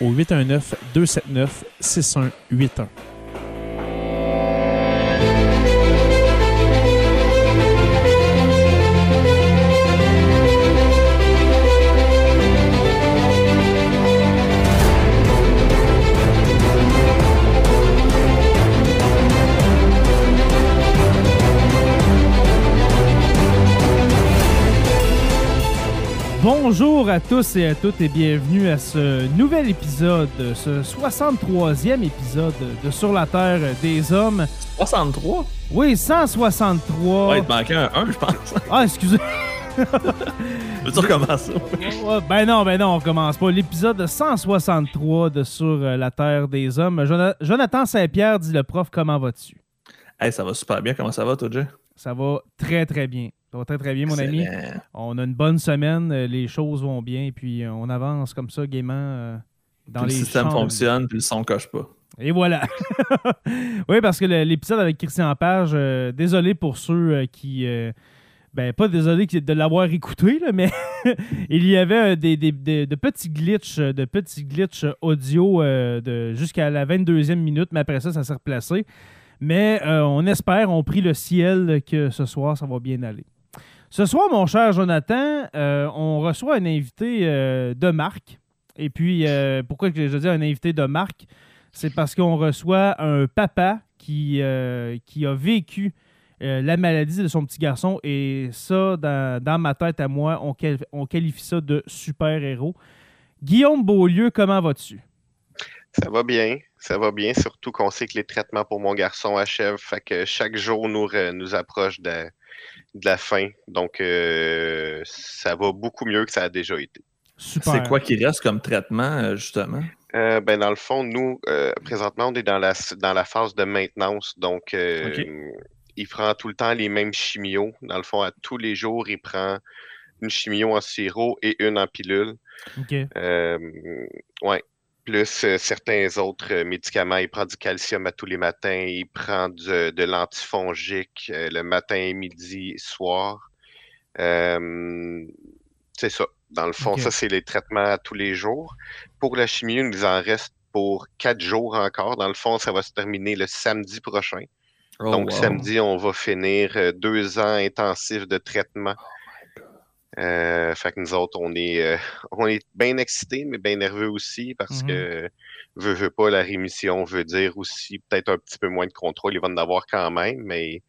au 819 Bonjour à tous et à toutes et bienvenue à ce nouvel épisode, ce 63e épisode de Sur la Terre des Hommes. 63? Oui, 163. Ouais, il te manquait un 1, je pense. Ah, excusez. Veux-tu recommencer? Ben non, ben non, on commence pas. L'épisode 163 de Sur la Terre des Hommes. Jona- Jonathan Saint-Pierre dit le prof, comment vas-tu? Hey, ça va super bien. Comment ça va, toi, Jay? Ça va très très bien. Ça va très très bien, mon ami. On a une bonne semaine, euh, les choses vont bien, et puis euh, on avance comme ça gaiement euh, dans Puis les le système fonctionne, puis le son coche pas. Et voilà. oui, parce que l'épisode avec Christian Page, euh, désolé pour ceux euh, qui. euh, ben, pas désolé de l'avoir écouté, là, mais il y avait des, des- des- de petits glitches, de petits glitches audio de, jusqu'à la 22e minute, mais après ça, ça s'est replacé. Mais on espère, on prie le ciel que ce soir, ça va bien aller. Ce soir, mon cher Jonathan, euh, on reçoit un invité euh, de marque. Et puis, euh, pourquoi je dis un invité de marque? C'est parce qu'on reçoit un papa qui, qui a vécu la maladie de son petit garçon. Et ça, dans, dans ma tête à moi, on, on qualifie ça de super-héros. Guillaume Beaulieu, comment vas-tu? Ça va bien, ça va bien, surtout qu'on sait que les traitements pour mon garçon achèvent, fait que chaque jour nous, nous approche de, de la fin. Donc, euh, ça va beaucoup mieux que ça a déjà été. Super. C'est quoi qui reste comme traitement, euh, justement? Euh, ben, dans le fond, nous, euh, présentement, on est dans la, dans la phase de maintenance. Donc, euh, il prend tout le temps les mêmes chimios. Dans le fond, à tous les jours, il prend une chimio en sirop et une en pilule. OK. Euh, ouais. Plus euh, certains autres euh, médicaments. Il prend du calcium à tous les matins. Il prend du- de l'antifongique euh, le matin, midi, soir. Euh, c'est ça. Dans le fond, ça, c'est les traitements à tous les jours. Pour la chimie, il nous en reste pour quatre jours encore. Dans le fond, ça va se terminer le samedi prochain. Oh, Donc, wow. samedi, on va finir euh, deux ans intensifs de traitement. Euh, fait que nous autres, on est, euh, on est bien excités, mais bien nerveux aussi parce Mhm. que veut, veut pas, la rémission veut dire aussi peut-être un petit peu moins de contrôle. Il va en avoir quand même, mais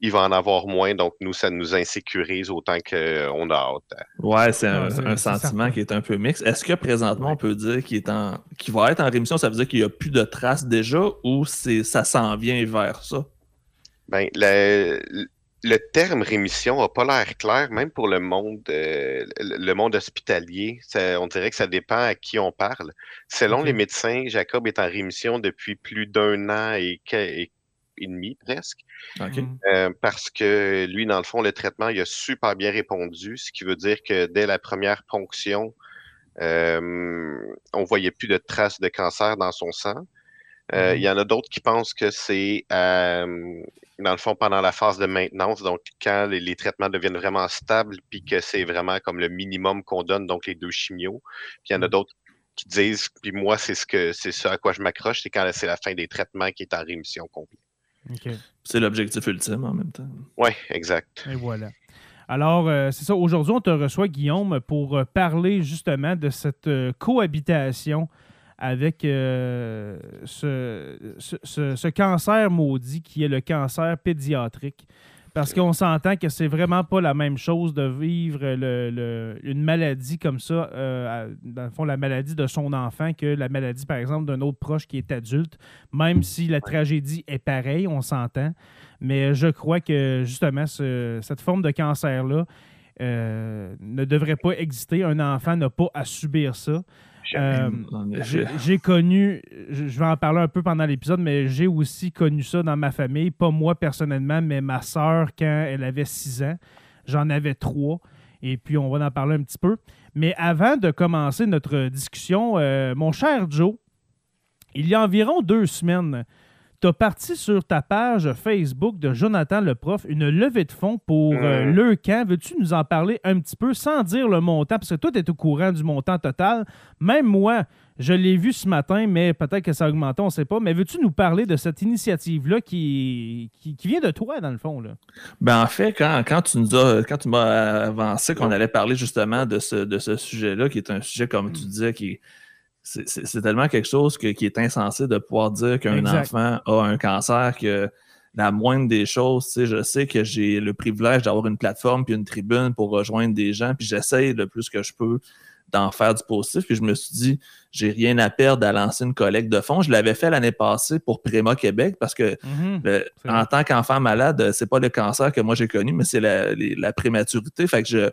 il va en avoir moins. Donc, nous, ça nous insécurise autant qu'on a hâte. Ouais, c'est un, c'est- un sentiment qui est un peu mixte. Est-ce que présentement, on peut dire qu'il est en qu'il va être en rémission? Ça veut dire qu'il n'y a plus de traces déjà ou c'est ça s'en vient vers ça? Ben, le, le terme rémission n'a pas l'air clair, même pour le monde, euh, le monde hospitalier. Ça- on dirait que ça dépend à qui on parle. Selon les médecins, Jacob est en rémission depuis plus d'un an et, que- et- et demi presque. Mhm. Euh, parce que lui, dans le fond, le traitement, il a super bien répondu, ce qui veut dire que dès la première ponction, euh, on voyait plus de traces de cancer dans son sang. Euh, Mhm. Il y en a d'autres qui pensent que c'est, euh, dans le fond, pendant la phase de maintenance, donc quand les, les traitements deviennent vraiment stables, puis que c'est vraiment comme le minimum qu'on donne, donc les deux chimios. Puis il y en a Mhm. d'autres qui disent, puis moi, c'est ce que c'est ce à quoi je m'accroche, c'est quand c'est la fin des traitements qui est en rémission complète. OK. C'est l'objectif ultime en même temps. Oui, exact. Et voilà. Alors, euh, c'est ça. Aujourd'hui, on te reçoit, Guillaume, pour parler justement de cette euh, cohabitation avec euh, ce, ce- ce- ce cancer maudit qui est le cancer pédiatrique. Parce qu'on s'entend que c'est vraiment pas la même chose de vivre le- le- une maladie comme ça, euh, dans le fond, la maladie de son enfant, que la maladie, par exemple, d'un autre proche qui est adulte, même si la tragédie est pareille, on s'entend. Mais je crois que justement, ce- cette forme de cancer-là euh, ne devrait pas exister. Un enfant n'a pas à subir ça. Euh, j'ai connu, je vais en parler un peu pendant l'épisode, mais j'ai aussi connu ça dans ma famille. Pas moi personnellement, mais ma sœur quand elle avait 6 ans. J'en avais 3. Et puis, on va en parler un petit peu. Mais avant de commencer notre discussion, euh, mon cher Joe, il y a environ deux semaines, tu as parti sur ta page Facebook de Jonathan le prof une levée de fonds pour euh, Mhm. le camp. Veux-tu nous en parler un petit peu sans dire le montant? Parce que toi, tu es au courant du montant total. Même moi, je l'ai vu ce matin, mais peut-être que ça a augmenté, on ne sait pas. Mais veux-tu nous parler de cette initiative-là qui, qui, qui vient de toi, dans le fond? Là? Ben en fait, quand, quand tu nous as, quand tu m'as avancé qu'on allait parler justement de ce, de ce sujet-là, qui est un sujet, comme tu disais, qui c'est- tellement quelque chose que- qui est insensé de pouvoir dire qu'un enfant a un cancer, que la moindre des choses, tu sais, je sais que j'ai le privilège d'avoir une plateforme puis une tribune pour rejoindre des gens, puis j'essaye le plus que je peux d'en faire du positif. Puis je me suis dit, j'ai rien à perdre à lancer une collecte de fonds. Je l'avais fait l'année passée pour Préma Québec parce que Mhm. le- en tant qu'enfant malade, c'est pas le cancer que moi j'ai connu, mais c'est la, la prématurité. Fait que je,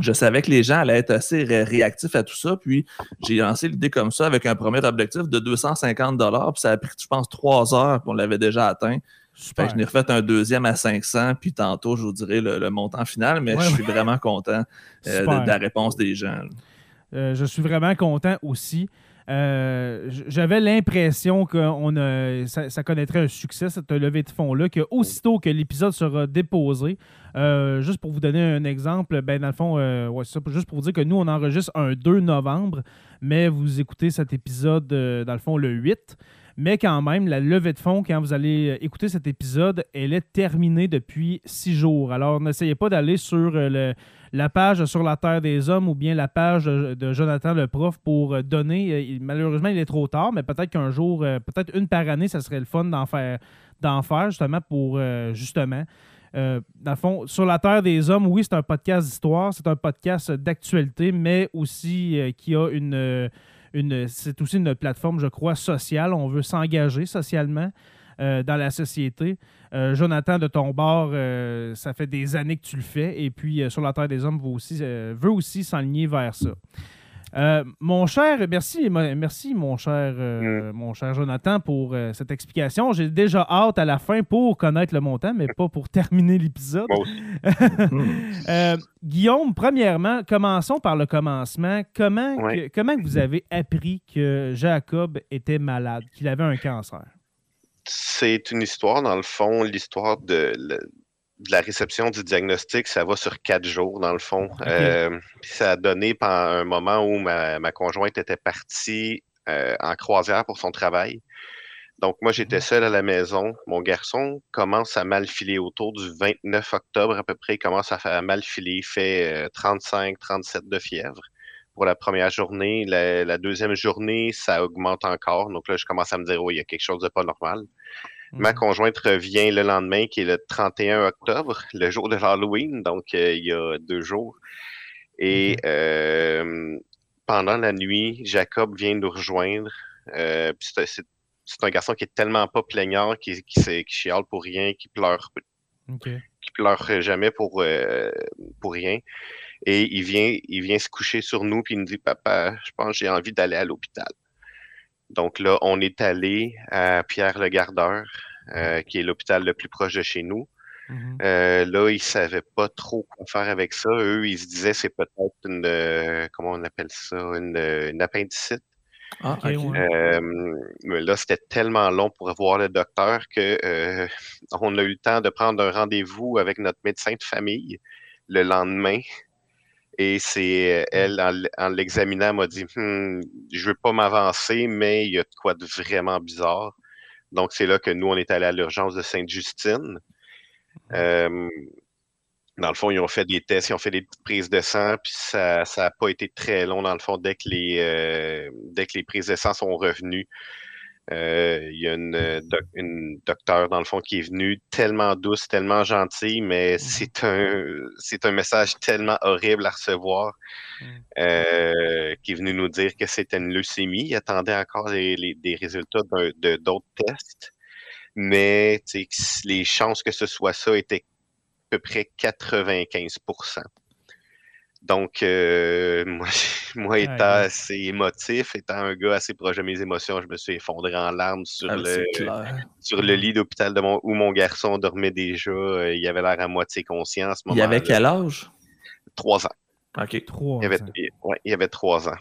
je savais que les gens allaient être assez ré- réactifs à tout ça. Puis j'ai lancé l'idée comme ça avec un premier objectif de 250 Puis ça a pris, je pense, trois heures, puis on l'avait déjà atteint. Super. je n'ai refait un deuxième à 500, puis tantôt, je vous dirai le, le montant final, mais Ouais, je ouais. suis vraiment content euh, de, la réponse des gens. Euh, je suis vraiment content aussi. Euh, J'avais l'impression que ça, ça connaîtrait un succès, cette levée de fonds-là, que aussitôt que l'épisode sera déposé, euh, juste pour vous donner un exemple, ben dans le fond, euh, ça, juste pour vous dire que nous, on enregistre un 2 novembre, mais vous écoutez cet épisode, euh, dans le fond, le 8. Mais quand même, la levée de fonds, quand vous allez euh, écouter cet épisode, elle est terminée depuis six jours. Alors, n'essayez pas d'aller sur euh, la page sur la Terre des Hommes ou bien la page de, de Jonathan le prof pour euh, donner. Euh, malheureusement, il est trop tard, mais peut-être qu'un jour, euh, peut-être une par année, ça serait le fun d'en faire, d'en faire justement pour euh, justement. euh, dans le fond, sur la Terre des Hommes, oui, c'est un podcast d'histoire, c'est un podcast d'actualité, mais aussi euh, qui a une, euh, c'est aussi une plateforme, je crois, sociale. On veut s'engager socialement euh, dans la société. Euh, Jonathan, de ton bord, euh, ça fait des années que tu le fais. Et puis, sur la Terre des Hommes, veut aussi, veut aussi s'enligner vers ça. Euh, mon cher, merci, merci mon cher, euh, mon cher Jonathan pour euh, cette explication. J'ai déjà hâte à la fin pour connaître le montant, mais pas pour terminer l'épisode. Guillaume, premièrement, commençons par le commencement. Comment, Ouais. que, comment vous avez appris que Jacob était malade, qu'il avait un cancer? C'est une histoire, dans le fond, l'histoire de, de la réception du diagnostic, ça va sur quatre jours, dans le fond. Euh, ça a donné pendant un moment où ma, ma conjointe était partie euh, en croisière pour son travail. Donc, moi, j'étais seul à la maison. Mon garçon commence à mal filer autour du 29 octobre à peu près. Il commence à faire mal filer. Il fait 35-37 de fièvre pour la première journée. La, la deuxième journée, ça augmente encore. Donc là, je commence à me dire, oui, il y a quelque chose de pas normal. Ma Mhm. conjointe revient le lendemain, qui est le 31 octobre, le jour de l'Halloween, donc euh, il y a deux jours. Et euh, pendant la nuit, Jacob vient nous rejoindre. Euh, c'est, c'est- c'est un garçon qui est tellement pas plaignard, qui, qui, qui chiale pour rien, qui pleure, qui pleure jamais pour, euh, pour rien. Et il vient, il vient se coucher sur nous, puis il nous dit, papa, je pense que j'ai envie d'aller à l'hôpital. Donc là, on est allé à Pierre-le-Gardeur, euh, qui est l'hôpital le plus proche de chez nous. Mhm. Euh, là, ils savaient pas trop quoi faire avec ça. Eux, ils se disaient c'est peut-être une, euh, comment on appelle ça, une, une appendicite. Ah, Ok, ok. ouais. Euh, mais là, c'était tellement long pour voir le docteur que euh, on a eu le temps de prendre un rendez-vous avec notre médecin de famille le lendemain. Et c'est euh, elle, en, l'examinant, m'a dit Hmm, Je veux pas m'avancer, mais il y a de quoi de vraiment bizarre. Donc, c'est là que nous, on est allé à l'urgence de Sainte-Justine. Euh, dans le fond, ils ont fait des tests, ils ont fait des petites prises de sang, puis ça n'a pas été très long, dans le fond, dès que les, euh, dès que les prises de sang sont revenues. Euh, il y a une, euh, doc- une docteur, dans le fond, qui est venue tellement douce, tellement gentille, mais c'est un, c'est un message tellement horrible à recevoir, Mhm. euh, qui est venu nous dire que c'était une leucémie. Il attendait encore les, les- des résultats de d'autres tests, mais les chances que ce soit ça étaient à peu près 95 Donc, euh, moi, moi, étant ouais. assez émotif, étant un gars assez proche de mes émotions, je me suis effondré en larmes sur, Ah, le, sur le lit d'hôpital de mon, où mon garçon dormait déjà. Euh, il avait l'air à moitié conscient à ce Il moment-là. avait quel âge? Trois ans. Ok. Trois Il avait, ans. il- ouais, il avait trois ans.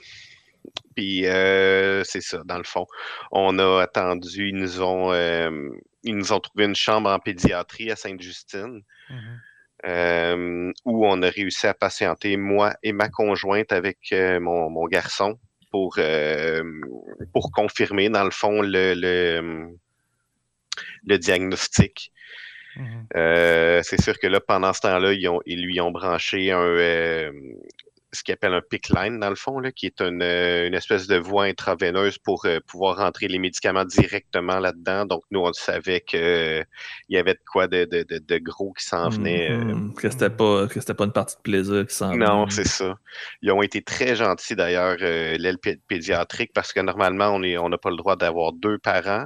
Puis euh, c'est ça, dans le fond. On a attendu, ils nous ont, euh, ils nous ont trouvé une chambre en pédiatrie à Sainte-Justine, Mhm. Euh, où on a réussi à patienter, moi et ma conjointe, avec euh, mon, mon garçon, pour, euh, pour confirmer, dans le fond, le, le, le diagnostic. Mhm. Euh, c'est sûr que là, pendant ce temps-là, ils, ont, ils lui ont branché un, euh, ce qu'ils appellent un PIC line, dans le fond, là, qui est une, euh, une espèce de voie intraveineuse pour euh, pouvoir rentrer les médicaments directement là-dedans. Donc, nous, on savait qu'il y avait de quoi de, de, de, de gros qui s'en venait. euh, Mhm. Que c'était pas, que c'était pas une partie de plaisir qui s'en non, venait. c'est ça. Ils ont été très gentils d'ailleurs, euh, l'aile pé- pédiatrique, parce que normalement, on est, on n'a pas le droit d'avoir deux parents.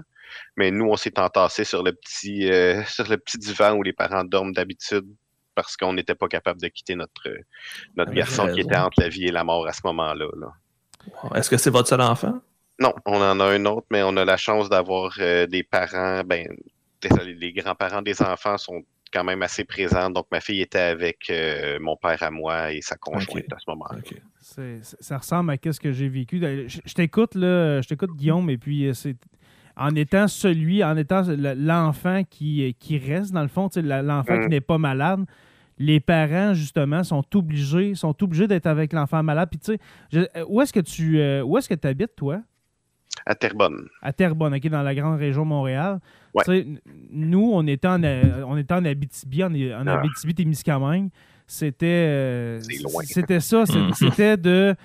Mais nous, on s'est entassé sur le petit euh, sur le petit divan où les parents dorment d'habitude parce qu'on n'était pas capable de quitter notre, notre Avec garçon qui était entre la vie et la mort à ce moment-là. là. Est-ce que c'est votre seul enfant? Non, on en a un autre, mais on a la chance d'avoir euh, des parents, ben, désolé, les grands-parents des enfants sont quand même assez présents. Donc, ma fille était avec euh, mon père à moi et sa conjointe à ce moment-là. Ça ressemble à ce que j'ai vécu. Je, je t'écoute, là, je t'écoute, Guillaume, et puis euh, c'est en étant celui, en étant le- l'enfant qui, qui reste, dans le fond, l'enfant qui Mm. n'est pas malade, les parents, justement, sont obligés, sont obligés d'être avec l'enfant malade. Puis, tu sais, je- où est-ce que tu euh, où est-ce que habites, toi? À Terrebonne. à Terrebonne, OK, dans la grande région de Montréal. Ouais. Tu sais, n- Nous, on était en, euh, on était en Abitibi, en, en Ah. Abitibi-Témiscamingue. C'était... euh. C'était ça. C'était de...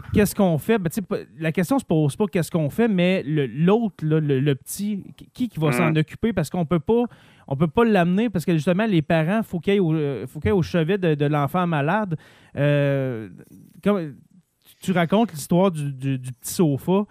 qu- Qu'est-ce qu'on fait? Ben, la question se pose pas qu'est-ce qu'on fait, mais l'autre, le, le petit, qui, qui va s'en occuper? Parce qu'on peut pas on peut pas l'amener parce que justement, les parents, il faut qu'ils aillent au, euh, aillent au chevet de, de l'enfant malade. Euh, comme, tu racontes l'histoire du, du- du petit sofa.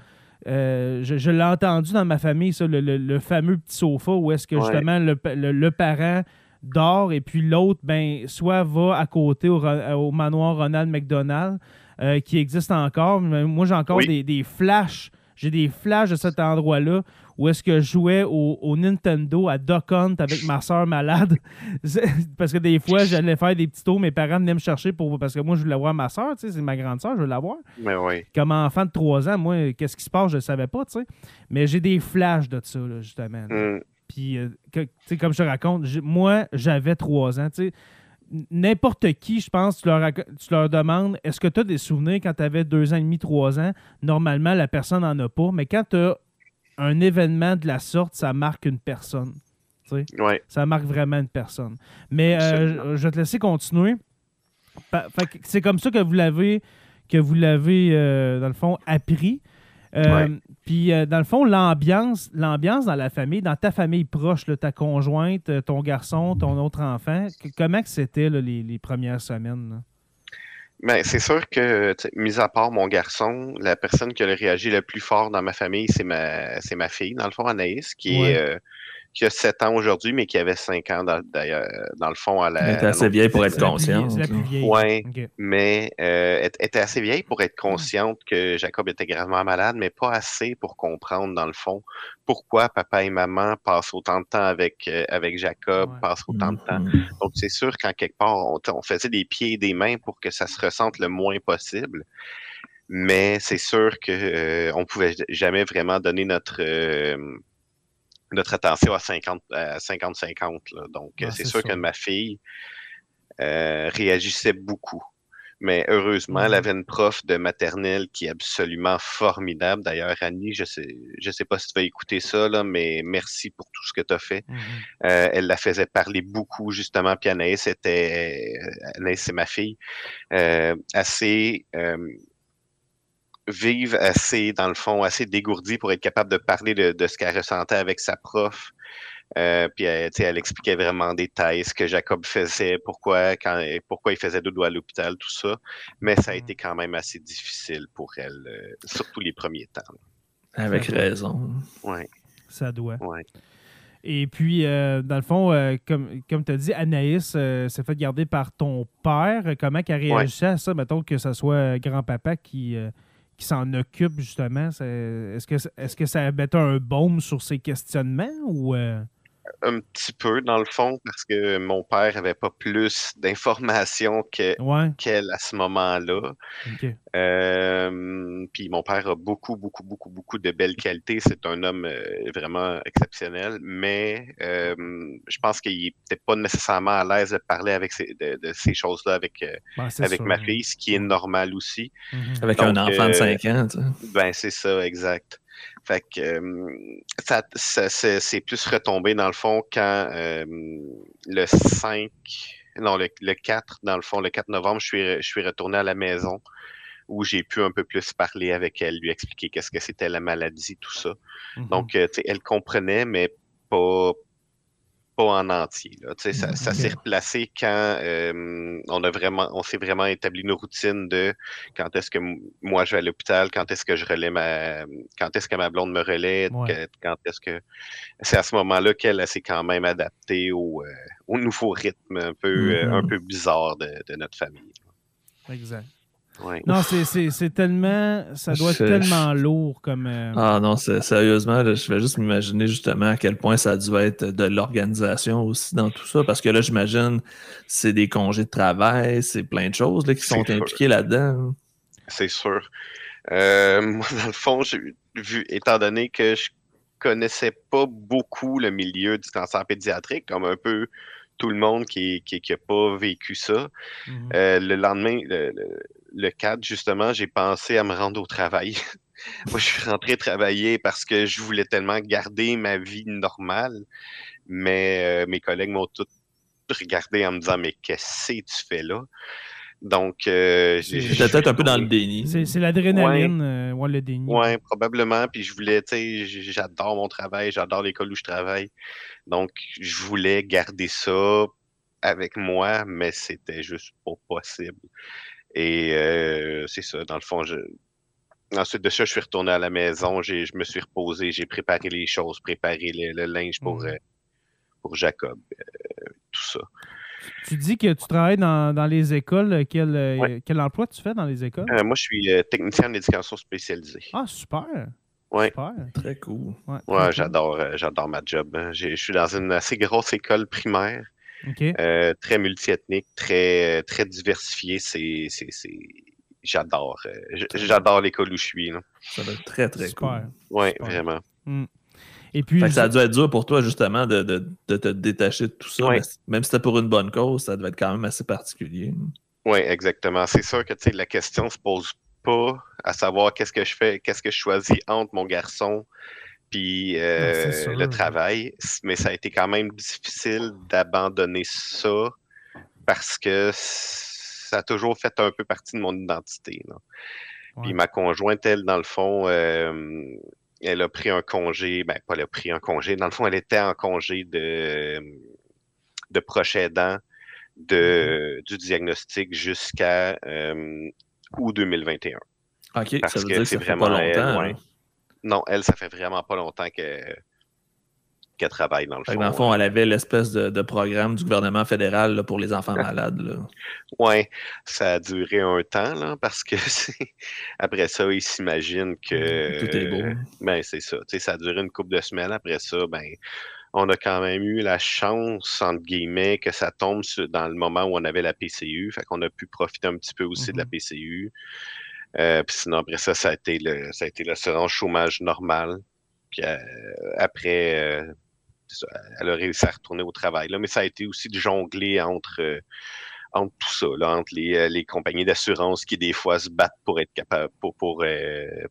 Euh, je je l'ai entendu dans ma famille, ça, le, le- le fameux petit sofa où est-ce que Ouais. justement le, pa- le- le parent dort et puis l'autre, ben, soit va à côté au, au manoir Ronald McDonald, euh, qui existe encore. Moi, j'ai encore Oui. des, des flashs. J'ai des flashs de cet endroit-là où est-ce que je jouais au, au Nintendo à Duck Hunt avec ma soeur malade. Parce que des fois, j'allais faire des petits tours. Mes parents venaient me chercher pour, parce que moi, je voulais voir ma soeur. C'est ma grande soeur, je veux la voir Mais oui. comme enfant de 3 ans, moi, qu'est-ce qui se passe, je ne savais pas, tu sais. Mais j'ai des flashs de ça, là, justement. là. Mm. Puis, euh, que- tu sais, comme je te raconte, moi, j'avais 3 ans, tu sais. N'importe qui, je pense, tu leur, tu leur demandes est-ce que tu as des souvenirs quand tu avais 2 ans et demi, 3 ans? Normalement, la personne n'en a pas. Mais quand tu as un événement de la sorte, ça marque une personne. Ouais. Ça marque vraiment une personne. Mais euh, je, vais te laisser continuer. C'est comme ça que vous l'avez, que vous l'avez euh, dans le fond, appris. Euh. Puis, euh, dans le fond, l'ambiance, l'ambiance dans la famille, dans ta famille proche, là, ta conjointe, euh, ton garçon, ton autre enfant, que- comment c'était les, les premières semaines? là? Ben, c'est sûr que, mis à part mon garçon, la personne qui a réagi le plus fort dans ma famille, c'est ma, c'est ma fille, dans le fond, Anaïs, qui, Ouais. est, euh, qui a 7 ans aujourd'hui, mais qui avait 5 ans, dans, d'ailleurs, dans le fond, à la. Elle était assez vieille pour être consciente. OK. mais euh, elle était assez vieille pour être consciente que Jacob était gravement malade, mais pas assez pour comprendre, dans le fond, pourquoi papa et maman passent autant de temps avec, euh, avec Jacob, Ouais. passent autant de temps. Mhm. Donc, c'est sûr qu'en quelque part, on, on faisait des pieds et des mains pour que ça se ressente le moins possible. Mais c'est sûr que euh, on pouvait jamais vraiment donner notre euh, notre attention à 50 à 50 50 Donc Ah, c'est sûr ça. que ma fille euh, réagissait beaucoup. Mais heureusement, elle avait une prof de maternelle qui est absolument formidable. D'ailleurs, Annie, je sais, je sais pas si tu vas écouter ça, là, mais merci pour tout ce que tu as fait. Mhm. Euh, elle la faisait parler beaucoup, justement. Puis Anaïs était, euh, Anaïs, c'est ma fille, euh, assez euh, vive, assez, dans le fond, assez dégourdie pour être capable de parler de, de ce qu'elle ressentait avec sa prof. Euh, puis elle, tu sais, elle expliquait vraiment en détail ce que Jacob faisait, pourquoi, quand, pourquoi il faisait dodo à l'hôpital, tout ça. Mais ça a Mhm. été quand même assez difficile pour elle, euh, surtout les premiers temps. Avec Ça- raison. Ouais, Ça doit. ouais. Et puis, euh, dans le fond, euh, comme, comme tu as dit, Anaïs euh, s'est fait garder par ton père. Comment qu'elle réagissait à ça? Mettons que ce soit grand-papa qui, euh, qui s'en occupe, justement. Est-ce que, est-ce que ça mettait un baume sur ses questionnements ou... euh, Un petit peu, dans le fond, parce que mon père avait pas plus d'informations que Ouais, qu'elle à ce moment-là. Euh, puis mon père a beaucoup, beaucoup, beaucoup, beaucoup de belles qualités. C'est un homme euh, vraiment exceptionnel, mais euh, je pense qu'il n'était pas nécessairement à l'aise de parler avec ces, de, de ces choses-là avec, Ben, avec sûr. ma fille, ce qui est normal aussi. Mhm. Avec Donc, un enfant de euh, 5 ans, tu sais. Ben, c'est ça, exact. Fait que euh, ça, ça- c'est plus retombé dans le fond quand euh, le 5, non, le, le 4, dans le fond, le 4 novembre, je suis, je suis retourné à la maison où j'ai pu un peu plus parler avec elle, lui expliquer qu'est-ce que c'était la maladie, tout ça. Mhm. Donc, euh, elle comprenait, mais pas, pas en entier. Là. Ça, ça s'est replacé quand euh, on a vraiment, on s'est vraiment établi une routine de quand est-ce que moi je vais à l'hôpital, quand est-ce que je relais ma, quand est-ce que ma blonde me relaie, Ouais. quand est-ce que c'est à ce moment-là qu'elle elle s'est quand même adaptée au, euh, au nouveau rythme un peu, euh, Mhm. un peu bizarre de, de notre famille. Exact. Ouais. Non, c'est- c'est c'est tellement... Ça doit être Je- tellement lourd comme... euh, Ah non, c'est- sérieusement, là, je vais juste m'imaginer justement à quel point ça a dû être de l'organisation aussi dans tout ça. Parce que là, j'imagine, c'est des congés de travail, c'est plein de choses là, qui C'est sont sûr. impliquées là-dedans. C'est sûr. Euh, moi, dans le fond, j'ai vu, étant donné que je connaissais pas beaucoup le milieu du cancer pédiatrique, comme un peu tout le monde qui qui, qui a pas vécu ça, mhm. euh, le lendemain, le, le, le 4, justement, j'ai pensé à me rendre au travail. Moi, je suis rentré travailler parce que je voulais tellement garder ma vie normale, mais euh, mes collègues m'ont tous regardé en me disant Mais qu'est-ce que tu fais là? Donc, euh, J'étais peut-être un peu dans le déni. C'est c'est l'adrénaline, euh, ouais, le déni. Ouais, probablement. Puis je voulais, tu sais, j'adore mon travail, j'adore l'école où je travaille. Donc, je voulais garder ça avec moi, mais c'était juste pas possible. Et euh, c'est ça, dans le fond, je... ensuite de ça, je suis retourné à la maison, j'ai, je me suis reposé, j'ai préparé les choses, préparé le, le linge pour, Mhm. euh, pour Jacob, euh, tout ça. Tu dis que tu travailles dans, dans les écoles. Quel, Ouais. quel emploi tu fais dans les écoles? Euh, moi, je suis euh, technicien en éducation spécialisée. Ah, super. Ouais. Super. Très cool. Ouais, j'adore, euh, j'adore ma job. hein. Je suis dans une assez grosse école primaire. Euh, très multiethnique, très, très diversifié. C'est, c'est, c'est... J'adore. euh, J'adore l'école où je suis. là. Ça va être très, très Super. cool. Ouais, Super. vraiment. Et puis, ça a dû être dur pour toi, justement, de, de- de te détacher de tout ça. Ouais. même si c'était pour une bonne cause, ça devait être quand même assez particulier. Oui, exactement. C'est sûr que la question se pose pas à savoir qu'est-ce que je fais, qu'est-ce que je choisis entre mon garçon puis euh, Non, c'est sûr. le travail. Mais ça a été quand même difficile d'abandonner ça parce que ça a toujours fait un peu partie de mon identité. là. Ouais. Puis ma conjointe, elle, dans le fond, euh, elle a pris un congé, ben pas elle a pris un congé, dans le fond, elle était en congé de, de proche aidant de, du diagnostic jusqu'à euh, août 2021. OK, Parce ça veut que dire que c'est pas vraiment elle, longtemps. ouais. là. Non, elle, ça fait vraiment pas longtemps que- qu'elle travaille dans le fond. dans le fond, elle avait l'espèce de, de programme du gouvernement fédéral là, pour les enfants malades. Ouais, ça a duré un temps, là, parce que après ça, ils s'imaginent que. Tout est beau. Ben, c'est ça. Ça a duré une couple de semaines. Après ça, ben, on a quand même eu la chance, entre guillemets, que ça tombe sur- dans le moment où on avait la PCU. Fait qu'on a pu profiter un petit peu aussi de la Mhm. PCU. Euh, puis sinon, après ça, ça a été le, ça a été l'assurance chômage normal. Puis euh, après, euh, ça, elle a réussi à retourner au travail. Là, mais ça a été aussi de jongler entre, entre tout ça, là, entre les, les compagnies d'assurance qui, des fois, se battent pour être capable, pour, pour,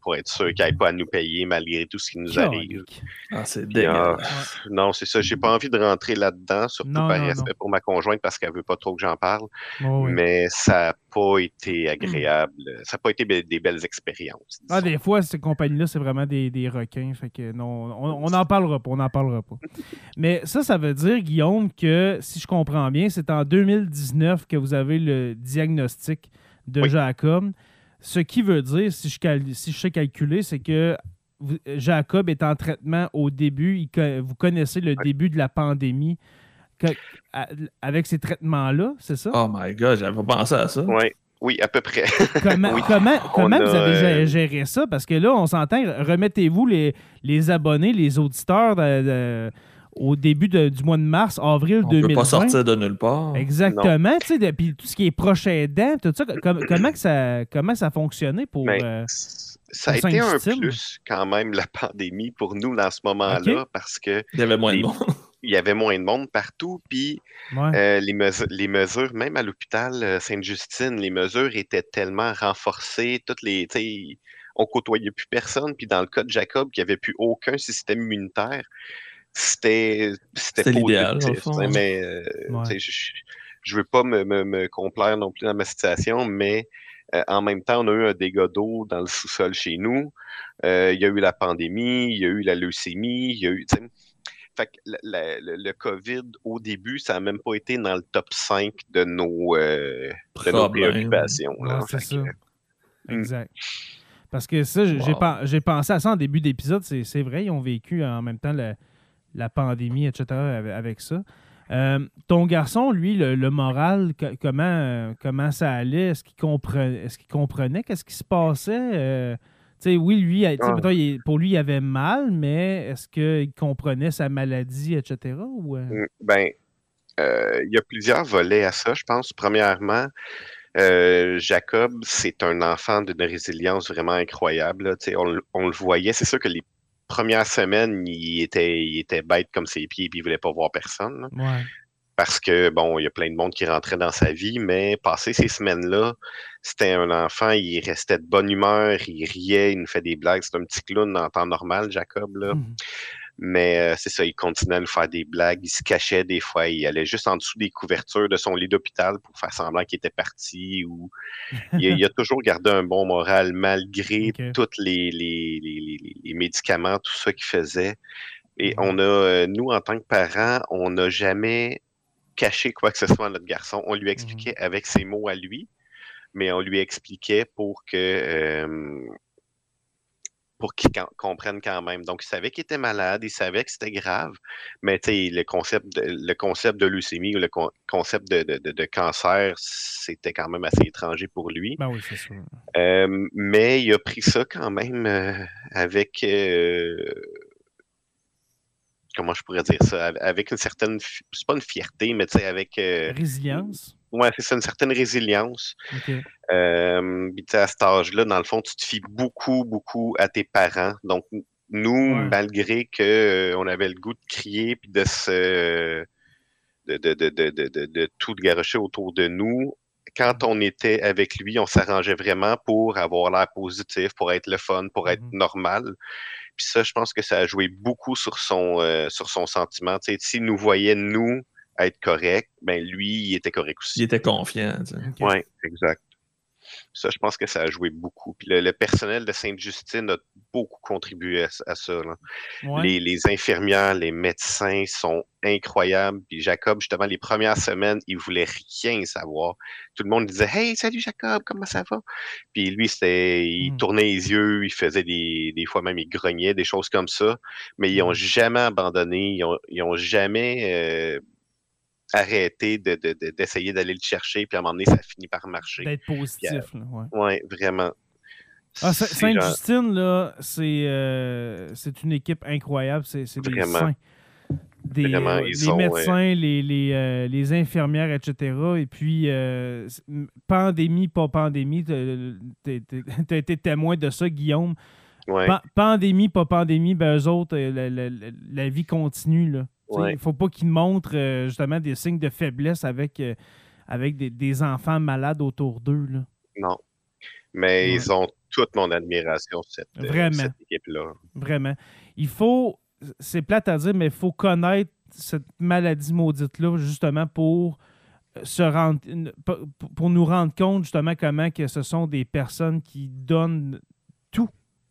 pour être sûr qu'ils n'aient pas à nous payer malgré tout ce qui nous arrive. Ah, c'est ah, dégueulasse. non, c'est ça. J'ai pas envie de rentrer là-dedans, surtout Non, par non, respect pour ma conjointe parce qu'elle veut pas trop que j'en parle. Oh, oui. Mais ça pas été agréable. Ça n'a pas été be- des belles expériences. Ah, des fois, ces compagnies-là, c'est vraiment des, des requins. Fait que non, on n'en parlera pas. On n'en parlera pas. Mais ça, ça veut dire, Guillaume, que si je comprends bien, c'est en 2019 que vous avez le diagnostic de Oui. Jacob. Ce qui veut dire, si je, cal- si je sais calculer, c'est que vous- Jacob est en traitement au début. Il vous connaissez le début de la pandémie avec ces traitements-là, c'est ça? Oh my god, j'avais pas pensé à ça. Ouais. Oui, à peu près. Comment, Oui. comment, comment On vous avez gé- euh, géré ça? Parce que là, on s'entend, remettez-vous les, les abonnés, les auditeurs de- de- au début de- du mois de mars, avril On 2020. peut pas sortir de nulle part. Exactement, tu sais, puis tout ce qui est proche aidant, tout ça, com- comment, que ça, comment ça a fonctionné pour... Mais euh, ça a été un plus quand même la pandémie pour nous dans ce moment-là parce que Il y avait moins de monde. Il y avait moins de monde partout, puis ouais. euh, les, mesu- les mesures, même à l'hôpital euh, Sainte-Justine, les mesures étaient tellement renforcées, toutes les, on côtoyait plus personne, puis dans le cas de Jacob, qui avait plus aucun système immunitaire, c'était l'idéal, mais euh, Ouais. je, je veux pas me, me, me complaire non plus dans ma situation, mais euh, en même temps, on a eu un dégât d'eau dans le sous-sol chez nous. Euh, il y a eu la pandémie, il y a eu la leucémie, il y a eu. Fait que la- la- le, le COVID, au début, ça n'a même pas été dans le top 5 de nos, euh, de nos préoccupations. là. Ouais, c'est Fait ça. que, Exact. Parce que ça, j'ai Wow. pensé à ça en début d'épisode. C'est c'est vrai, ils ont vécu en même temps la, la pandémie, etc. avec, avec ça. Euh, ton garçon, lui, le, le moral, co- comment, euh, comment ça allait? Est-ce qu'il comprenait, est qu'il comprenait qu'est-ce qui se passait? Sais, oui, lui, Ah. mettons, il- pour lui, il avait mal, mais est-ce qu'il comprenait sa maladie, etc.? Ou, euh, Mm, Ben, euh, il y a plusieurs volets à ça, je pense. Premièrement, euh, Jacob, c'est un enfant d'une résilience vraiment incroyable. On, le- on le voyait. C'est sûr que les premières semaines, il était, il était bête comme ses pieds et il voulait pas voir personne. ouais. Parce que, bon, il y a plein de monde qui rentrait dans sa vie, mais passé ces semaines-là, c'était un enfant, il restait de bonne humeur, il riait, il nous fait des blagues. C'est un petit clown en temps normal, Jacob, là. Mhm. Mais euh, c'est ça, il continuait à nous faire des blagues, il se cachait des fois, il allait juste en dessous des couvertures de son lit d'hôpital pour faire semblant qu'il était parti. Ou... il, a, il a toujours gardé un bon moral malgré tous les, les, les, les- les médicaments, tout ça qu'il faisait. Et Mhm. on a, euh, nous, en tant que parents, on n'a jamais caché quoi que ce soit à notre garçon. On lui expliquait avec ses mots à lui, mais on lui expliquait pour que euh, pour qu'il com- comprenne quand même. Donc, il savait qu'il était malade, il savait que c'était grave, mais tu sais, le concept de, le concept de leucémie ou le con- concept de, de- de- de cancer, c'était quand même assez étranger pour lui. Ben oui, c'est sûr. Euh, mais il a pris ça quand même euh, avec euh, comment je pourrais dire ça, Av- avec une certaine, c'est pas une fierté, mais tu sais, avec euh, Résilience. ouais, c'est ça, une certaine résilience. OK. Euh, puis tu sais, à cet âge-là, dans le fond, tu te fies beaucoup, beaucoup à tes parents. Donc, nous, Ouais. malgré que euh, on avait le goût de crier puis de se de, de, de, de, de, de- de tout garocher autour de nous, quand on était avec lui, on s'arrangeait vraiment pour avoir l'air positif, pour être le fun, pour être Mhm. normal. Puis ça, je pense que ça a joué beaucoup sur son, euh, sur son sentiment. S'il nous voyait, nous, être corrects, ben lui, il était correct aussi. Il était confiant. tu sais. OK. Oui, exact. Ça, je pense que ça a joué beaucoup. Puis le, le personnel de Sainte-Justine a beaucoup contribué à, à ça. là. Ouais. Les, les infirmières, les médecins sont incroyables. Puis Jacob, justement, les premières semaines, il voulait rien savoir. Tout le monde disait Hey, salut Jacob, comment ça va? Puis lui, c'était. Il Mm. tournait les yeux, il faisait des. Des fois même, il grognait, des choses comme ça. Mais ils Mm. ont jamais abandonné. Ils ont, ils ont jamais. euh, arrêté de- de- de- d'essayer d'aller le chercher, puis à un moment donné, ça finit par marcher. D'être positif. là, ouais. Oui, vraiment. Ah, Sainte-Justine, là, c'est euh, c'est une équipe incroyable. C'est des saints. des, Vraiment, euh, les médecins, les, les, euh, les infirmières, etc. Et puis, euh, pandémie, pas pandémie, t'as as été témoin de ça, Guillaume. Ouais. Pa- pandémie, pas pandémie, ben eux autres, euh, la, la- la- la vie continue. Là. Ouais. Il faut pas qu'ils montrent euh, justement des signes de faiblesse avec, euh, avec des, des enfants malades autour d'eux. là. Non. Mais Ouais. ils ont toute mon admiration, cette, euh, Vraiment. cette équipe-là. Vraiment. Il faut, c'est plate à dire, mais il faut connaître cette maladie maudite-là, justement, pour se rendre, pour- pour nous rendre compte, justement, comment que ce sont des personnes qui donnent tout,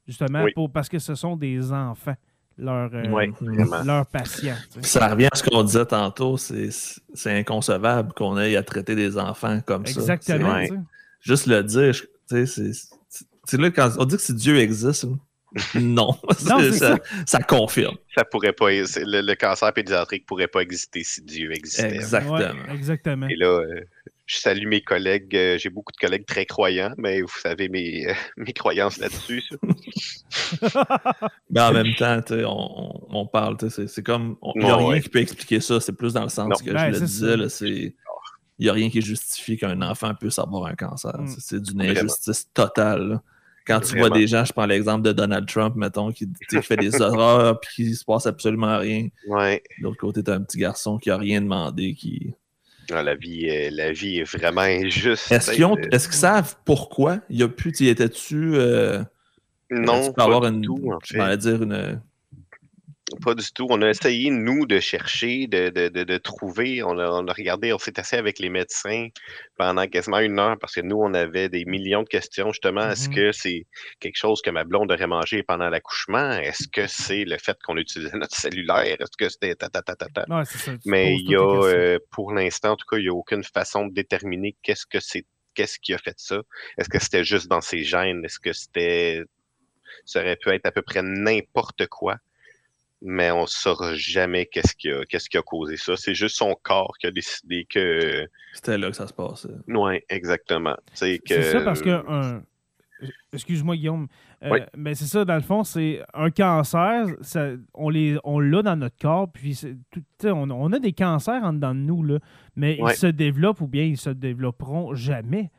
justement, Oui. pour, parce que ce sont des enfants, leurs euh, tu sais. Puis ça revient à ce qu'on disait tantôt, c'est c'est inconcevable qu'on ait à traiter des enfants comme ça. Exactement. Juste le dire, tu sais, c'est- là quand on dit que si Dieu existe, non, ça, ça confirme. Ça pourrait pas, le, le cancer pédiatrique pourrait pas exister si Dieu existait. Exactement. Ouais, exactement. Et là, euh, je salue mes collègues. euh, J'ai beaucoup de collègues très croyants, mais vous savez mes, euh, mes croyances là-dessus. Mais en même temps, tu sais, on, on- parle, tu sais, c'est comme. Il n'y a rien ouais. qui peut expliquer ça. C'est plus dans le sens Non. que Ben, je le disais. c'est- Il n'y a rien qui justifie qu'un enfant puisse avoir un cancer. Mm. C'est- d'une injustice totale. là. Quand tu vois des gens, je prends l'exemple de Donald Trump, mettons, qui, fait des horreurs puis qui se passe absolument rien. Ouais. De l'autre côté, tu as un petit garçon qui a rien demandé. Qui... Ah, la, vie, euh, la vie est vraiment injuste. Est-ce qu'ils ont- Euh, est-ce qu'ils savent pourquoi? Il y a plus, étais-tu. euh, Non, pas avoir une. tout, en fait. dire une. Pas du tout. On a essayé, nous, de chercher, de, de, de, de trouver. On a, on a regardé, on s'est assis avec les médecins pendant quasiment une heure parce que nous, on avait des millions de questions, justement. Est-ce Mhm. que c'est quelque chose que ma blonde aurait mangé pendant l'accouchement? Est-ce que c'est le fait qu'on utilisait notre cellulaire? Est-ce que c'était ta, ta, ta, ta, ta? Ouais, c'est ça, Mais il y a, euh, pour l'instant, en tout cas, il n'y a aucune façon de déterminer qu'est-ce que c'est, qu'est-ce qui a fait ça. Est-ce que c'était juste dans ses gènes? Est-ce que c'était, ça aurait pu être à peu près n'importe quoi? Mais on ne saura jamais qu'est-ce qui a, qu'est-ce qui a causé ça. C'est juste son corps qui a décidé que, C'était là que ça se passait. ouais, exactement. C'est que, C'est ça parce que un- Excuse-moi, Guillaume. Euh, Oui. Mais c'est ça, dans le fond, c'est un cancer, ça- on les- on l'a dans notre corps, puis c'est tout- on, on a des cancers en dedans de nous, là, mais ils se développent ou bien ils se développeront jamais.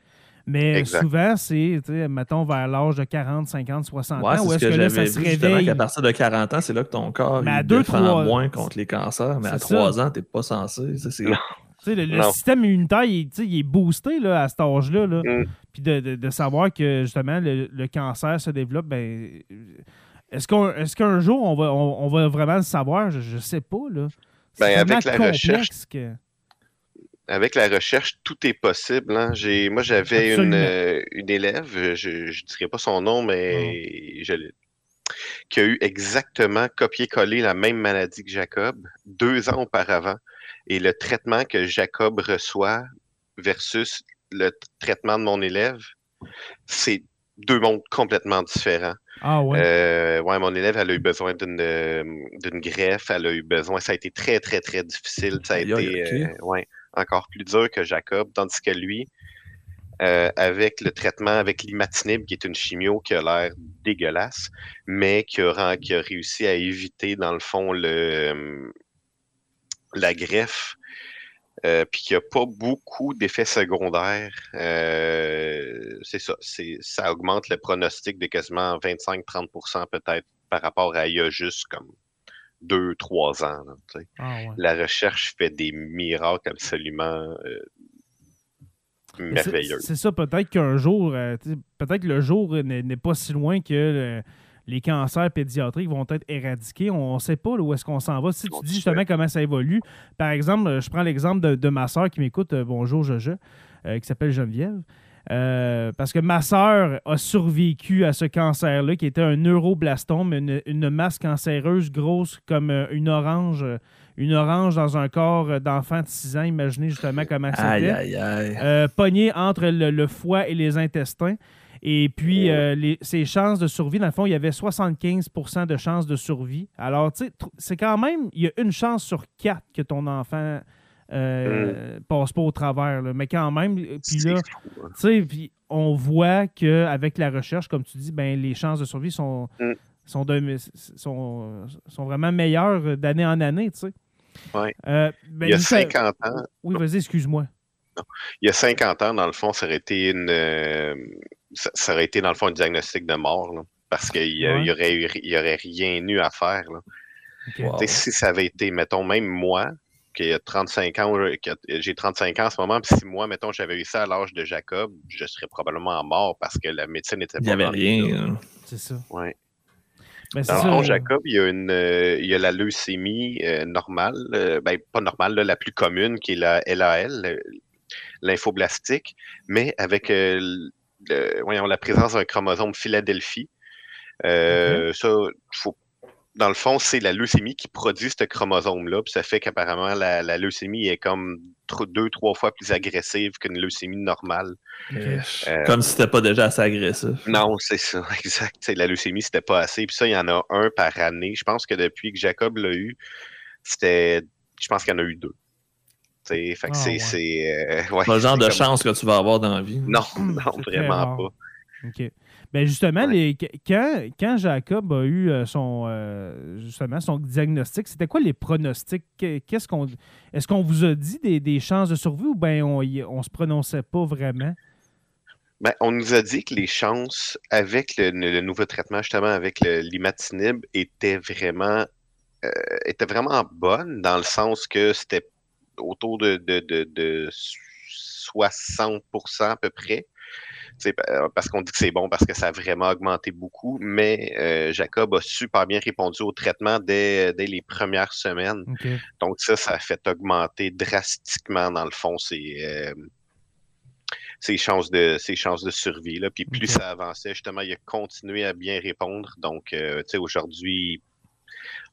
Mais Exact. souvent, c'est, tu mettons, vers l'âge de 40, 50, 60 Ouais, ans, où ce est-ce que, que, là, ça se réveille. qu'à partir de 40 ans, c'est là que ton corps Mais à il deux, défend trois- moins contre les cancers, mais à C'est 3 ans, t'es pas censé. C'est-. Tu le, système immunitaire, il, tu est boosté là, à cet âge-là. là. Mm. Puis de, de- de savoir que justement le, le cancer se développe, ben, est-ce qu'un est qu'un jour on va, on, on va vraiment le savoir? Je ne sais pas. Là. C'est Ben, avec la complexe recherche- que- avec la recherche, tout est possible. hein. J'ai, moi, j'avais une, euh, une élève, je ne dirais pas son nom, mais je l'ai- qui a eu exactement copié-collé la même maladie que Jacob deux ans auparavant. Et le traitement que Jacob reçoit versus le traitement de mon élève, c'est deux mondes complètement différents. Ah ouais? Euh, ouais, mon élève, elle a eu besoin d'une euh, d'une greffe, elle a eu besoin, ça a été très, très, très difficile. Ça a été euh, ouais, encore plus dur que Jacob, tandis que lui, euh, avec le traitement avec l'imatinib, qui est une chimio qui a l'air dégueulasse, mais qui a, qui a réussi à éviter, dans le fond, le, la greffe, euh, puis qu'il n'y a pas beaucoup d'effets secondaires. Euh, c'est ça, ça augmente le pronostic de quasiment 25-30% peut-être par rapport à il y a juste comme 2-3 ans. là, tu sais. Ah ouais. La recherche fait des miracles absolument euh, merveilleux. C'est ça, peut-être qu'un jour, euh, peut-être que le jour n'est pas si loin que les cancers pédiatriques vont être éradiqués. On ne sait pas là, où est-ce qu'on s'en va. Si tu dis justement comment ça évolue, par exemple, je prends l'exemple de, de ma soeur qui m'écoute, euh, bonjour Jojo, euh, qui s'appelle Geneviève. Euh, parce que ma sœur a survécu à ce cancer-là, qui était un neuroblastome, une, une masse cancéreuse grosse comme euh, une orange, euh, une orange dans un corps d'enfant de 6 ans. Imaginez justement comment c'était Aïe, aïe, aïe. euh, pogné entre le, le foie et les intestins. Et puis, euh, les- ses chances de survie, dans le fond, il y avait 75% de chances de survie. Alors, tu sais, c'est quand même, il y a une chance sur quatre que ton enfant euh, passe pas au travers. là. Mais quand même, euh, puis là, hein. tu sais, puis on voit qu'avec la recherche, comme tu dis, ben, les chances de survie sont, Mm. sont, de- sont, sont vraiment meilleurs d'année en année, tu sais. Ouais. Euh, ben, Il y a vous savez- 50 ans, Oui, vas-y, excuse-moi. il y a 50 ans, dans le fond, ça aurait été une, euh, ça, aurait été, dans le fond, un diagnostic de mort, là, parce qu'il y, a- Ouais. il y aurait, y aurait rien eu à faire. là. Wow. Si ça avait été, mettons, même moi, qui a 35 ans, euh, j'ai 35 ans en ce moment, puis si moi, mettons, j'avais eu ça à l'âge de Jacob, je serais probablement mort parce que la médecine n'était pas Il n'y avait rien. hein. C'est ça. Ouais. C'est Dans le fond, Jacob, il y a, une, euh, il y a la leucémie euh, normale, euh, ben, pas normale, là, la plus commune, qui est la LAL, euh, lymphoblastique, mais avec euh, le- voyons, la présence d'un chromosome Philadelphie. Euh, Ça, faut, dans le fond, c'est la leucémie qui produit ce chromosome-là, puis ça fait qu'apparemment, la, la leucémie est comme deux, trois fois plus agressive qu'une leucémie normale. Euh, Comme si c'était pas déjà assez agressif. non, c'est ça, exact. T'sais, la leucémie, c'était pas assez. Puis ça, il y en a un par année. Je pense que depuis que Jacob l'a eu, c'était. Je pense qu'il y en a eu deux. T'sais, fait que Ah, c'est. ouais. euh, ouais, Pas le genre de comme- chance que tu vas avoir dans la vie. Non, Hum, non, vraiment pas. OK. Ben justement, Ouais. les, quand, quand Jacob a eu euh, son, euh, justement, son diagnostic, c'était quoi les pronostics? Que- Qu'est-ce qu'on, est-ce qu'on vous a dit des, des chances de survie ou bien on, on se prononçait pas vraiment? Ben, on nous a dit que les chances avec le, le nouveau traitement, justement avec l'imatinib, étaient vraiment, euh, étaient vraiment bonnes dans le sens que c'était autour de, de, de, de 60% à peu près. Pa- parce qu'on dit que c'est bon parce que ça a vraiment augmenté beaucoup, mais euh, Jacob a super bien répondu au traitement dès, dès les premières semaines. Donc ça, ça a fait augmenter drastiquement, dans le fond, ses, euh, ses, chances, de, ses chances de survie. Là. Puis plus ça avançait, justement, il a continué à bien répondre. Donc, euh, tu sais, aujourd'hui,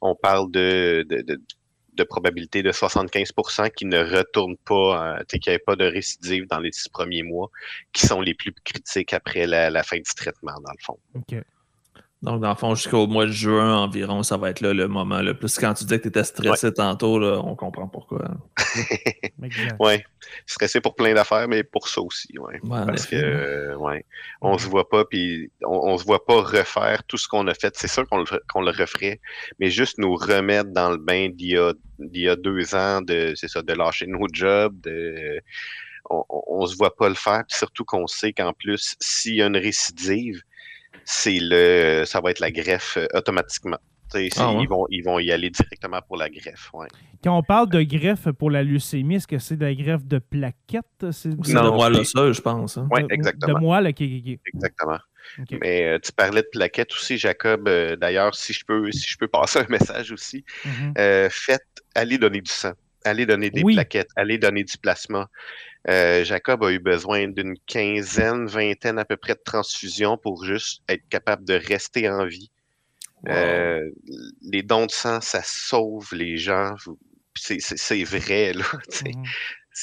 on parle de, de, de, de probabilité de 75 qui ne retournent pas, euh, qu'il n'y pas de récidive dans les six premiers mois, qui sont les plus critiques après la, la fin du traitement, dans le fond. Donc, dans le fond, jusqu'au mois de juin environ, ça va être là le moment le plus. Quand tu disais que tu étais stressé tantôt, là, on comprend pourquoi. Ouais, stressé pour plein d'affaires, mais pour ça aussi, ouais. Parce que, euh, ouais, on se voit pas, puis on, on se voit pas refaire tout ce qu'on a fait. C'est sûr qu'on le, qu'on le referait, mais juste nous remettre dans le bain d'il y a, d'il y a deux ans, de, c'est ça, de lâcher nos jobs, de, on, on, on se voit pas le faire, puis surtout qu'on sait qu'en plus, s'il y a une récidive, c'est le, ça va être la greffe euh, automatiquement. Ah ouais? ils, vont, ils vont y aller directement pour la greffe, ouais. Quand on parle de greffe pour la leucémie, est-ce que c'est de la greffe de plaquettes? C'est de moi c'est- le seul, je pense. hein? Ouais, de- exactement. De moelle, OK, OK. Exactement. Mais euh, tu parlais de plaquettes aussi, Jacob. Euh, D'ailleurs, si je peux, si je peux passer un message aussi, Mhm. euh, faites, allez donner du sang, allez donner des Oui. plaquettes, allez donner du plasma. Euh, Jacob a eu besoin d'une quinzaine, vingtaine à peu près de transfusions pour juste être capable de rester en vie. Wow. Euh, les dons de sang, ça sauve les gens. C'est vrai, là. Mhm.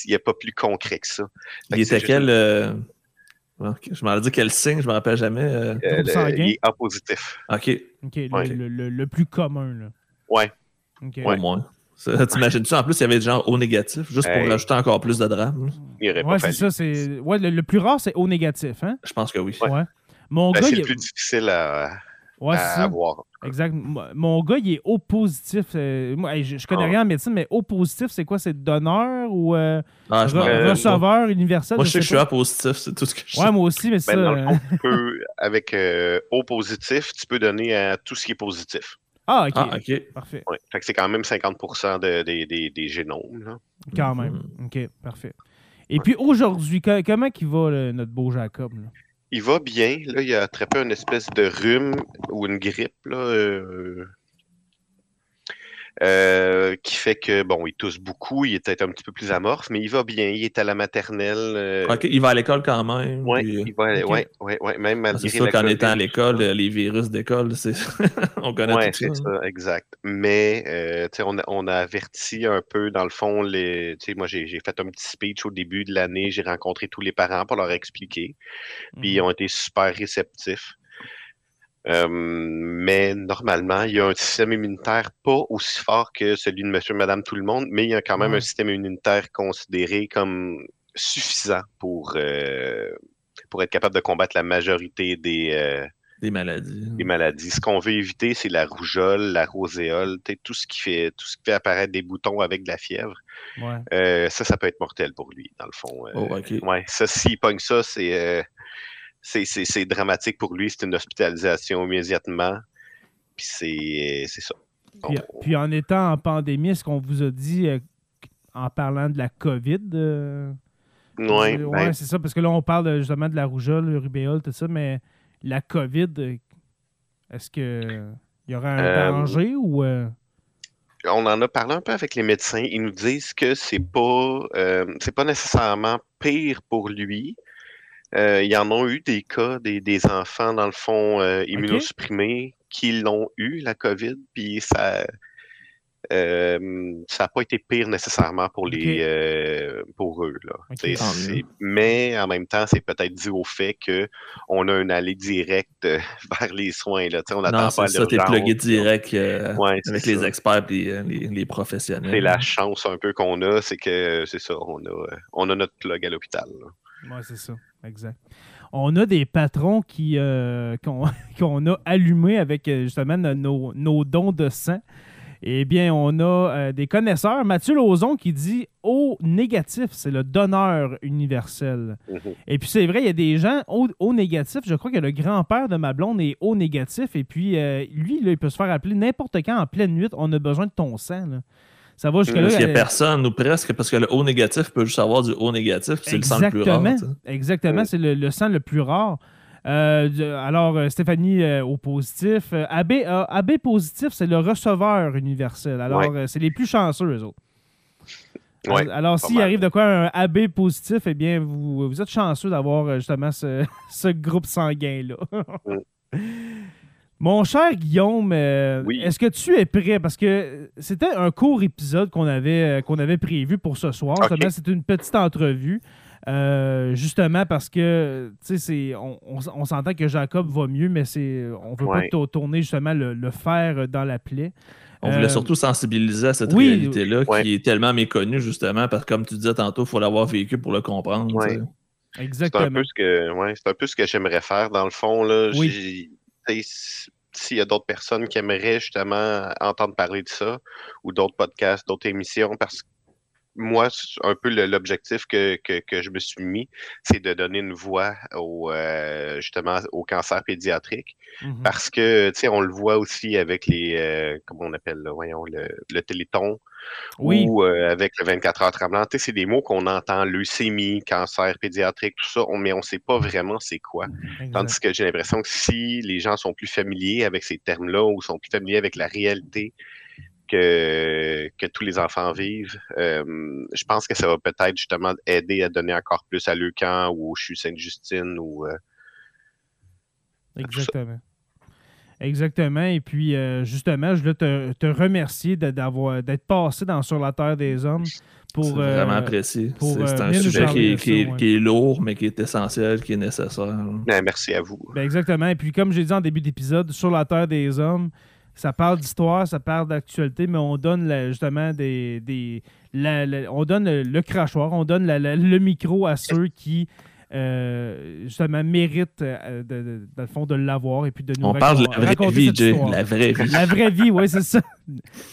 Il n'y a pas plus concret que ça. Fait Il que était juste- quel. euh, Je m'en dit quel signe, je me rappelle jamais. euh, euh, le- sanguin? il est A positif. Ok, OK, le, Ouais. le- le- le plus commun, là. Ouais. OK. au moins. Ça, T'imagines-tu, en plus, il y avait des gens au négatif, juste pour Hey. rajouter encore plus de drame. Il Ouais, c'est ça. c'est Ouais, le, le plus rare, c'est au négatif, hein? Je pense que oui. Ouais. Ouais. Mon Ben, gars, c'est il le est- plus difficile à, Ouais, à c'est ça. avoir. Exact. Mo- Mon gars, il est O positif. Euh, moi, je, je connais Ah. rien en médecine, mais O positif, c'est quoi? C'est donneur ou euh, Ah, je re- m'en- Euh, receveur universel? Moi, je sais que je suis. A positif, c'est tout ce que je Ouais, sais. moi aussi, mais c'est Ben, ça. dans le euh, fond, tu peux, avec euh, O positif, tu peux donner à tout ce qui est positif. Ah, OK. Ah, ok. Parfait. Ouais. Fait que c'est quand même 50 de- des- des- des génomes. là. Quand Mhm. même. OK, parfait. Et puis aujourd'hui, co- comment il va, le- notre beau Jacob? là? Il va bien. Là, il a attrapé une espèce de rhume ou une grippe là, euh, euh, qui fait que, bon, il tousse beaucoup. Il est peut-être un petit peu plus amorphe, mais il va bien. Il est à la maternelle. euh, Ok, il va à l'école quand même. ouais, puis, il va, Ok. ouais, ouais, ouais, même ah, malgré c'est sûr qu'en étant à l'école, ça. euh, les virus d'école, on connaît Ouais, tout c'est ça. ça, exact. Mais euh, tu sais, on a, on a averti un peu, dans le fond, les. tu sais, Moi, j'ai j'ai fait un petit speech au début de l'année. J'ai rencontré tous les parents pour leur expliquer. Puis ils Mhm. ont été super réceptifs. Euh, mais normalement, il y a un système immunitaire pas aussi fort que celui de monsieur, madame, tout le monde, mais il y a quand même un système immunitaire considéré comme suffisant pour, euh, pour être capable de combattre la majorité des, euh, Des maladies. Les maladies. Ce qu'on veut éviter, c'est la rougeole, la roséole, tout ce qui fait tout ce qui fait apparaître des boutons avec de la fièvre. Euh, ça, ça peut être mortel pour lui, dans le fond. Oh, OK. ouais, ça, s'il pogne ça, c'est c'est dramatique pour lui. C'est une hospitalisation immédiatement. Puis c'est ça. Puis, en étant en pandémie, est-ce qu'on vous a dit, euh, en parlant de la COVID, euh, oui, ouais, ben c'est ça, parce que là, on parle justement de la rougeole, le rubéole, tout ça, mais la COVID, est-ce qu'il y aura un euh, danger ou. On en a parlé un peu avec les médecins. Ils nous disent que c'est pas, c'est pas nécessairement pire pour lui, euh, il y en a eu des cas, des, des enfants, dans le fond, euh, immunosupprimés qui l'ont eu, la COVID, puis ça euh, n'a pas été pire nécessairement pour, les, pour eux. Là. mais en même temps, c'est peut-être dû au fait qu'on a un allée directe vers les soins. Là. on attend non, pas ça, t'es plugué direct avec les experts et les, les, professionnels. C'est la chance un peu qu'on a, c'est que c'est ça, on a, on a notre plug à l'hôpital. Oui, c'est ça, exact. On a des patrons qui euh, qu'on a allumés avec euh, justement nos, nos, dons de sang. Eh bien, on a euh, des connaisseurs. Mathieu Lauzon qui dit O négatif, c'est le donneur universel. Mm-hmm. Et puis, c'est vrai, il y a des gens au, négatif. Je crois que le grand-père de ma blonde est au négatif. Et puis, lui, il peut se faire appeler n'importe quand en pleine nuit. On a besoin de ton sang. Ça va jusque-là. Parce qu'il n'y a personne, ou presque, parce que le haut négatif peut juste avoir du haut négatif, c'est le sang le plus rare. Exactement, c'est le, sang le plus rare. Euh, alors, euh, Stéphanie euh, au positif. AB, positif, c'est le receveur universel. Alors, c'est les plus chanceux, eux autres. alors, s'il arrive de quoi un AB positif, eh bien, vous, vous êtes chanceux d'avoir justement ce, ce groupe sanguin-là. Mon cher Guillaume, euh, est-ce que tu es prêt? Parce que c'était un court épisode qu'on avait, euh, qu'on avait prévu pour ce soir. C'est une petite entrevue. Euh, justement parce que on, on, s'entend que Jacob va mieux, mais c'est on ne veut pas tourner justement le, fer dans la plaie. On voulait surtout sensibiliser à cette réalité-là qui est tellement méconnue, justement, parce que comme tu disais tantôt, il faut l'avoir vécu pour le comprendre. Exactement. C'est un peu ce que, un peu ce que j'aimerais faire dans le fond. Là s'il y a d'autres personnes qui aimeraient justement entendre parler de ça ou d'autres podcasts, d'autres émissions, parce que moi, un peu l'objectif que, que, je me suis mis, c'est de donner une voix au, euh, justement au cancer pédiatrique. Mm-hmm. Parce que, tu sais, on le voit aussi avec les, euh, comment on appelle, voyons, le, le téléthon ou euh, avec le 24 heures tremblant. C'est des mots qu'on entend, leucémie, cancer pédiatrique, tout ça, mais on ne sait pas vraiment c'est quoi. Tandis que j'ai l'impression que si les gens sont plus familiers avec ces termes-là ou sont plus familiers avec la réalité que, que tous les enfants vivent. Euh, je pense que ça va peut-être justement aider à donner encore plus à Leucan ou au CHU Sainte-Justine ou. Euh, Exactement. Exactement. Et puis, euh, justement, je voulais te, te remercier d'avoir d'être passé dans Sur la Terre des Hommes. Pour, vraiment apprécié. C'est un sujet qui est, lourd, mais qui est essentiel, qui est nécessaire. Ben, merci à vous. Ben, exactement. Et puis, comme j'ai dit en début d'épisode, Sur la Terre des Hommes, ça parle d'histoire, ça parle d'actualité, mais on donne justement des. des on donne le, crachoir, on donne le micro à ceux qui. Euh, justement méritent euh, dans le fond de l'avoir et puis de nous on parle de la vraie vie Jay, la vraie vie la vraie vie oui c'est ça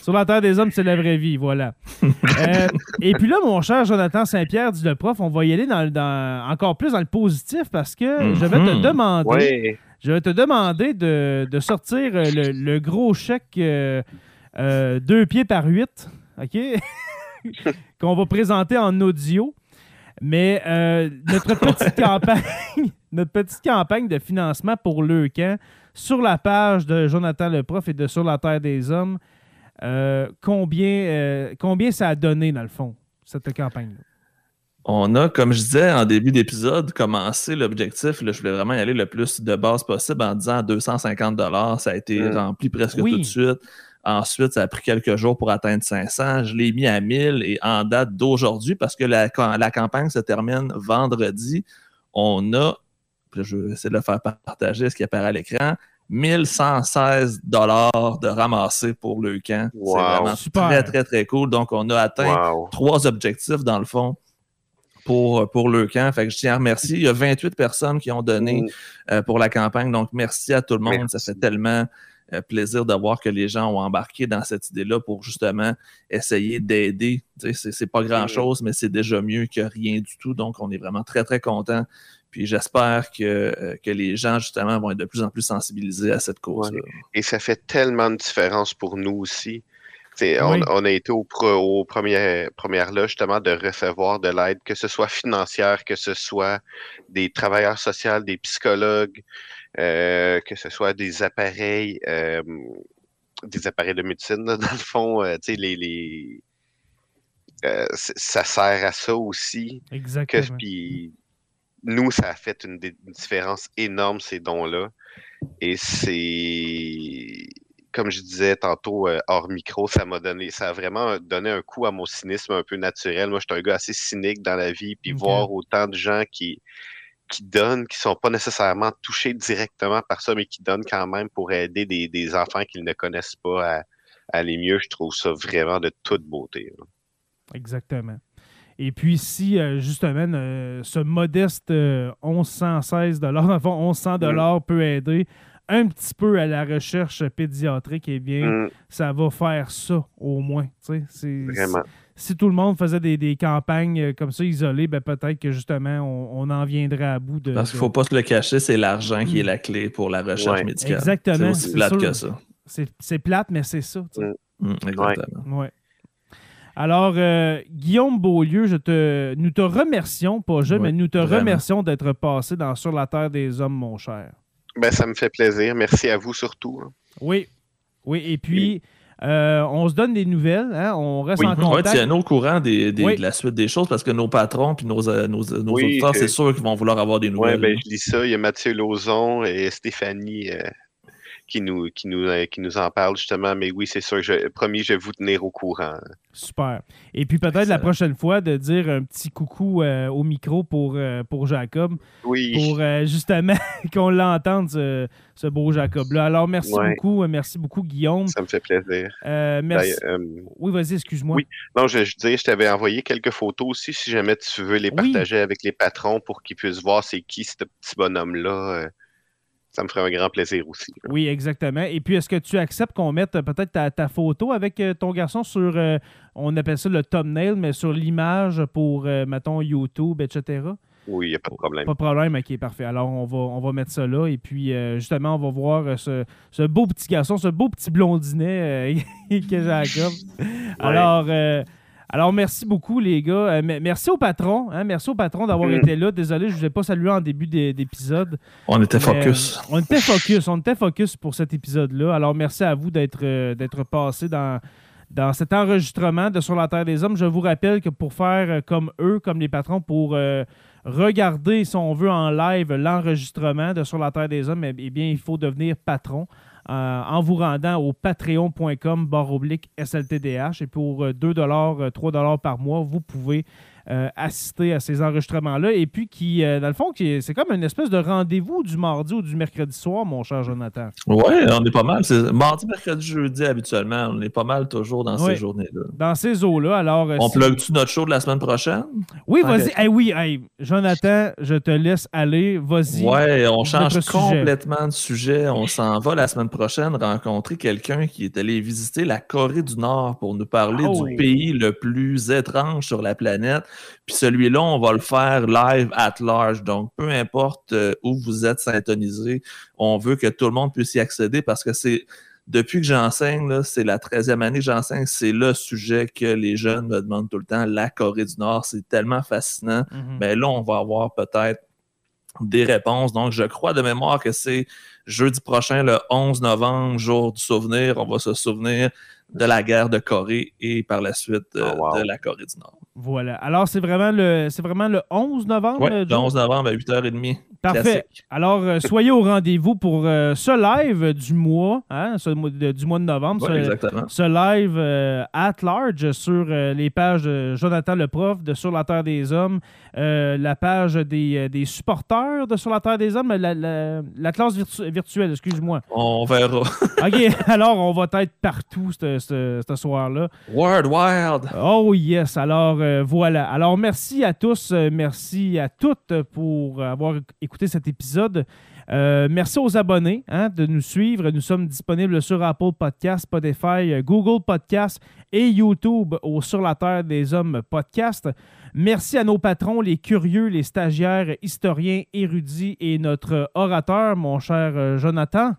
sur la terre des hommes c'est la vraie vie voilà euh, et puis là mon cher Jonathan Saint-Pierre dit le prof on va y aller dans, encore plus dans le positif parce que je vais te mhm. demander je vais te demander de, sortir euh, le, gros chèque euh, euh, deux pieds par huit, OK? Qu'on va présenter en audio. Mais notre petite campagne, notre petite campagne de financement pour le camp sur la page de Jonathan le prof et de Sur la Terre des Hommes, combien, combien ça a donné, dans le fond, cette campagne-là? On a, comme je disais en début d'épisode, commencé l'objectif. Je voulais vraiment y aller le plus de base possible en disant 250 Ça a été rempli presque tout de suite. Ensuite, ça a pris quelques jours pour atteindre 500. Je l'ai mis à 1000 et en date d'aujourd'hui, parce que la, la, campagne se termine vendredi, on a, je vais essayer de le faire partager ce qui apparaît à l'écran, 1116 dollars de ramasser pour le camp. C'est vraiment très, très, très cool. Donc, on a atteint trois objectifs dans le fond pour, pour le camp. Fait que je tiens à remercier. Il y a 28 personnes qui ont donné Mm. euh, pour la campagne. Donc, merci à tout le monde. Merci. Ça fait tellement euh, plaisir de voir que les gens ont embarqué dans cette idée-là pour justement essayer d'aider. C'est pas grand-chose, mais c'est déjà mieux que rien du tout. Donc, on est vraiment très, très contents. Puis j'espère que, euh, que les gens, justement, vont être de plus en plus sensibilisés à cette cause-là. Et ça fait tellement de différence pour nous aussi. Oui. on, on a été au aux premières, premières là, justement, de recevoir de l'aide, que ce soit financière, que ce soit des travailleurs sociaux, des psychologues, euh, que ce soit des appareils, euh, des appareils de médecine, là, dans le fond, euh, tu sais, les, ça sert à ça aussi. Que, Exactement. puis nous, ça a fait une, différence énorme, ces dons-là. Et c'est, comme je disais tantôt euh, hors micro, ça m'a donné, ça a vraiment donné un coup à mon cynisme un peu naturel. Moi, je suis un gars assez cynique dans la vie, puis voir autant de gens qui, qui donnent, qui sont pas nécessairement touchés directement par ça, mais qui donnent quand même pour aider des, des enfants qu'ils ne connaissent pas à, à aller mieux, je trouve ça vraiment de toute beauté. là. Exactement. Et puis, si euh, justement euh, ce modeste euh, 1116 dans le fond, 1100 peut aider un petit peu à la recherche pédiatrique, eh bien, Mm, ça va faire ça au moins. tu sais. C'est- vraiment. Si, tout le monde faisait des, des campagnes euh, comme ça isolées, ben, peut-être que justement, on, on en viendrait à bout de. Parce qu'il ne faut pas se le cacher, c'est l'argent qui est la clé pour la recherche Ouais. médicale. Exactement, C'est plate sûr. que ça. C'est plate, mais c'est ça. tu sais. Mm. Mm, exactement. Ouais. Alors, euh, Guillaume Beaulieu, je te, nous te remercions, pas je, Ouais, mais nous te vraiment. remercions d'être passé dans Sur la Terre des Hommes, mon cher. Ben, ça me fait plaisir. Merci à vous surtout. hein. Oui. Oui, et puis, euh, on se donne des nouvelles, hein, on reste Oui. en Ouais, contact. tiens-nous au courant des, des- Oui. de la suite des choses parce que nos patrons puis nos, euh, nos, nos Oui, auditeurs, c'est sûr qu'ils vont vouloir avoir des Ouais, nouvelles. ben, je lis ça. Il y a Mathieu Lauzon et Stéphanie euh, qui, nous, qui, nous, euh, qui nous en parlent justement. Mais oui, c'est sûr, je, promis, je vais vous tenir au courant. Super. Et puis peut-être la prochaine fois de dire un petit coucou euh, au micro pour, euh, pour Jacob, Oui, pour euh, justement qu'on l'entende, ce, ce beau Jacob-là. Alors, merci Ouais. beaucoup, merci beaucoup, Guillaume. ça me fait plaisir. Merci. Oui, vas-y, excuse-moi. Oui. non, je, je disais, je t'avais envoyé quelques photos aussi, si jamais tu veux les Oui. partager avec les patrons pour qu'ils puissent voir c'est qui ce petit bonhomme-là. Ça me ferait un grand plaisir aussi. là. Oui, exactement. Et puis, est-ce que tu acceptes qu'on mette euh, peut-être ta, ta photo avec euh, ton garçon sur, euh, on appelle ça le thumbnail, mais sur l'image pour, euh, mettons, YouTube, etc.? Oui, il n'y a pas de problème. Pas de problème, ok, parfait. Alors, on va, on va mettre ça là. Et puis, euh, justement, on va voir ce, ce beau petit garçon, ce beau petit blondinet que Jacob. Alors, alors, merci beaucoup, les gars. Euh, me- merci au patron. hein, merci au patron d'avoir Mhm. été là. Désolé, je ne vous ai pas salué en début d'é- d'épisode. On était focus. euh, on était focus. On était focus pour cet épisode-là. Alors, merci à vous d'être euh, d'être passé dans, dans cet enregistrement de Sur la Terre des Hommes. Je vous rappelle que pour faire comme eux, comme les patrons, pour euh, regarder, si on veut, en live l'enregistrement de Sur la Terre des Hommes, eh, eh bien, il faut devenir patron. Euh, en vous rendant au patreon.com barre oblique SLTDH et pour euh, 2 euh, 3 par mois, vous pouvez euh, assister à ces enregistrements-là et puis qui, euh, dans le fond, qui est- c'est comme une espèce de rendez-vous du mardi ou du mercredi soir, mon cher Jonathan. Ouais, on est pas mal. C'est mardi, mercredi, jeudi habituellement. On est pas mal toujours dans Ouais. ces journées-là. Dans ces eaux-là, alors... euh, On si- plug-tu notre show de la semaine prochaine? Oui, Tant vas-y. qu'à- Eh oui, hey, Jonathan, je te laisse aller. Vas-y. Ouais, on change sujet. complètement de sujet. On s'en va la semaine prochaine rencontrer quelqu'un qui est allé visiter la Corée du Nord pour nous parler Oh. du pays le plus étrange sur la planète. Puis celui-là, on va le faire live at large. Donc, peu importe euh, où vous êtes syntonisé, on veut que tout le monde puisse y accéder parce que c'est depuis que j'enseigne, c'est la 13e année que j'enseigne, c'est le sujet que les jeunes me demandent tout le temps, la Corée du Nord. C'est tellement fascinant. Mhm. Ben là, on va avoir peut-être des réponses. Donc, je crois de mémoire que c'est jeudi prochain, le 11 novembre, jour du souvenir. On va se souvenir de la guerre de Corée et par la suite euh, Oh, wow. de la Corée du Nord. Voilà. Alors, c'est vraiment le c'est vraiment le 11 novembre, Oui, euh, le Joe? 11 novembre à 8h30. Parfait. Classique. Alors, euh, soyez au rendez-vous pour euh, ce live du mois, hein, ce de- du mois de novembre. Ouais, ce- exactement. ce live euh, at large sur les pages de Jonathan le prof de Sur la Terre des Hommes, la page des, des supporters de Sur la Terre des Hommes, la, la- la classe virtu- virtuelle, excuse-moi. On verra. OK, alors on va être partout ce, soir-là. Word Wild. Oh yes, alors euh, voilà. Alors merci à tous, euh, merci à toutes pour avoir écouté cet épisode. Euh, merci aux abonnés hein, de nous suivre. Nous sommes disponibles sur Apple Podcast, Spotify, Google Podcast et YouTube au Sur la Terre des Hommes podcast. Merci à nos patrons, les curieux, les stagiaires, historiens, érudits et notre orateur, mon cher Jonathan.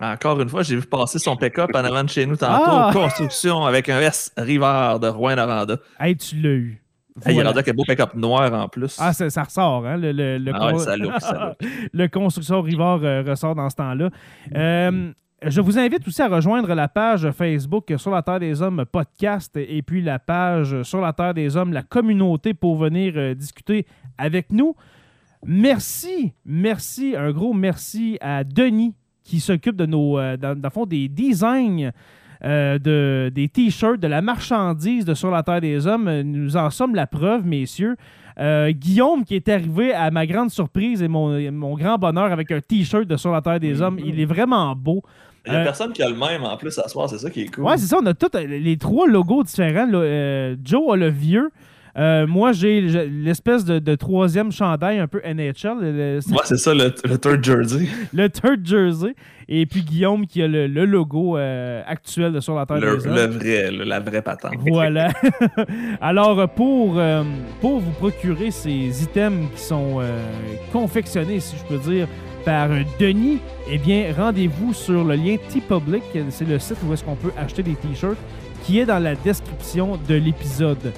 Encore une fois, j'ai vu passer son pick-up en avant de chez nous tantôt. Ah! Construction avec un S Rivard de Rouen-Noranda. Hey, tu l'as eu. Hey, il est Voilà. rendu avec un beau pick-up noir en plus. Ah, ça, ça ressort, hein? Le, le, le Ah ouais, ça look, ça look. le construction Rivard euh, ressort dans ce temps-là. Euh, je vous invite aussi à rejoindre la page Facebook Sur la Terre des Hommes podcast et puis la page Sur la Terre des Hommes, la communauté pour venir euh, discuter avec nous. Merci, merci, un gros merci à Denis qui s'occupe de nos, euh, dans, dans le fond, des designs euh, de, des t-shirts, de la marchandise de Sur la Terre des Hommes. Nous en sommes la preuve, messieurs. Euh, Guillaume qui est arrivé à ma grande surprise et mon, mon grand bonheur avec un t-shirt de Sur la Terre des Hommes. Il est vraiment beau. Il y a Euh, personne qui a le même en plus à soir, c'est ça qui est cool. Ouais, c'est ça. On a tous euh, les trois logos différents. Euh, Joe a le vieux. Euh, moi, j'ai l'espèce de, de troisième chandail un peu NHL, le, Ouais, c'est ça, le, le third jersey. le third jersey. Et puis Guillaume qui a le, le logo euh, actuel de Sur la Terre Le, des Hommes. le vrai, la vraie patente. Voilà. Alors, pour, euh, pour vous procurer ces items qui sont confectionnés, si je peux dire, par Denis, eh bien, rendez-vous sur le lien T-Public. C'est le site où est-ce qu'on peut acheter des t-shirts qui est dans la description de l'épisode.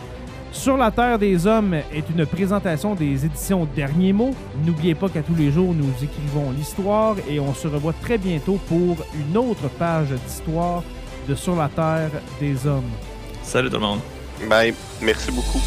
Sur la Terre des Hommes est une présentation des éditions Derniers mots. N'oubliez pas qu'à tous les jours, nous écrivons l'histoire et on se revoit très bientôt pour une autre page d'histoire de Sur la Terre des Hommes. Salut tout le monde. Bye. Merci beaucoup.